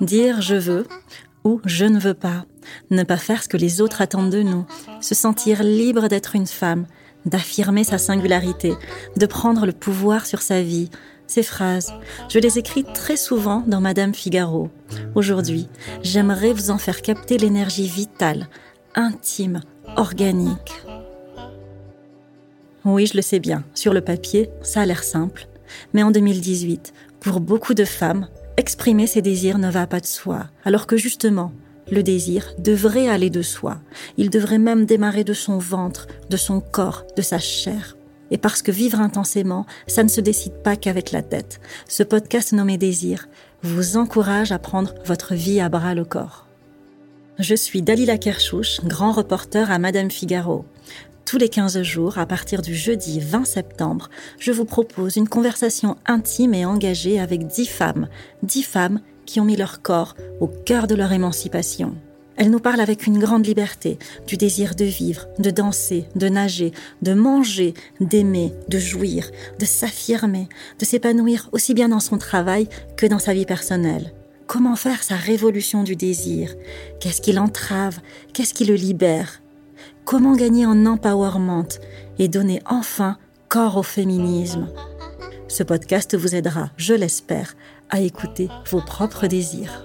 Dire je veux ou je ne veux pas, ne pas faire ce que les autres attendent de nous, se sentir libre d'être une femme, d'affirmer sa singularité, de prendre le pouvoir sur sa vie. Ces phrases, je les écris très souvent dans Madame Figaro. Aujourd'hui, j'aimerais vous en faire capter l'énergie vitale, intime, organique. Oui, je le sais bien, sur le papier, ça a l'air simple. Mais en 2018, pour beaucoup de femmes, exprimer ses désirs ne va pas de soi, alors que justement, le désir devrait aller de soi. Il devrait même démarrer de son ventre, de son corps, de sa chair. Et parce que vivre intensément, ça ne se décide pas qu'avec la tête. Ce podcast nommé Désir vous encourage à prendre votre vie à bras le corps. Je suis Dalila Kershouch, grand reporter à Madame Figaro. Tous les 15 jours, à partir du jeudi 20 septembre, je vous propose une conversation intime et engagée avec 10 femmes, 10 femmes qui ont mis leur corps au cœur de leur émancipation. Elles nous parlent avec une grande liberté du désir de vivre, de danser, de nager, de manger, d'aimer, de jouir, de s'affirmer, de s'épanouir aussi bien dans son travail que dans sa vie personnelle. Comment faire sa révolution du désir? Qu'est-ce qui l'entrave? Qu'est-ce qui le libère? Comment gagner en empowerment et donner enfin corps au féminisme? Ce podcast vous aidera, je l'espère, à écouter vos propres désirs.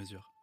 mesure.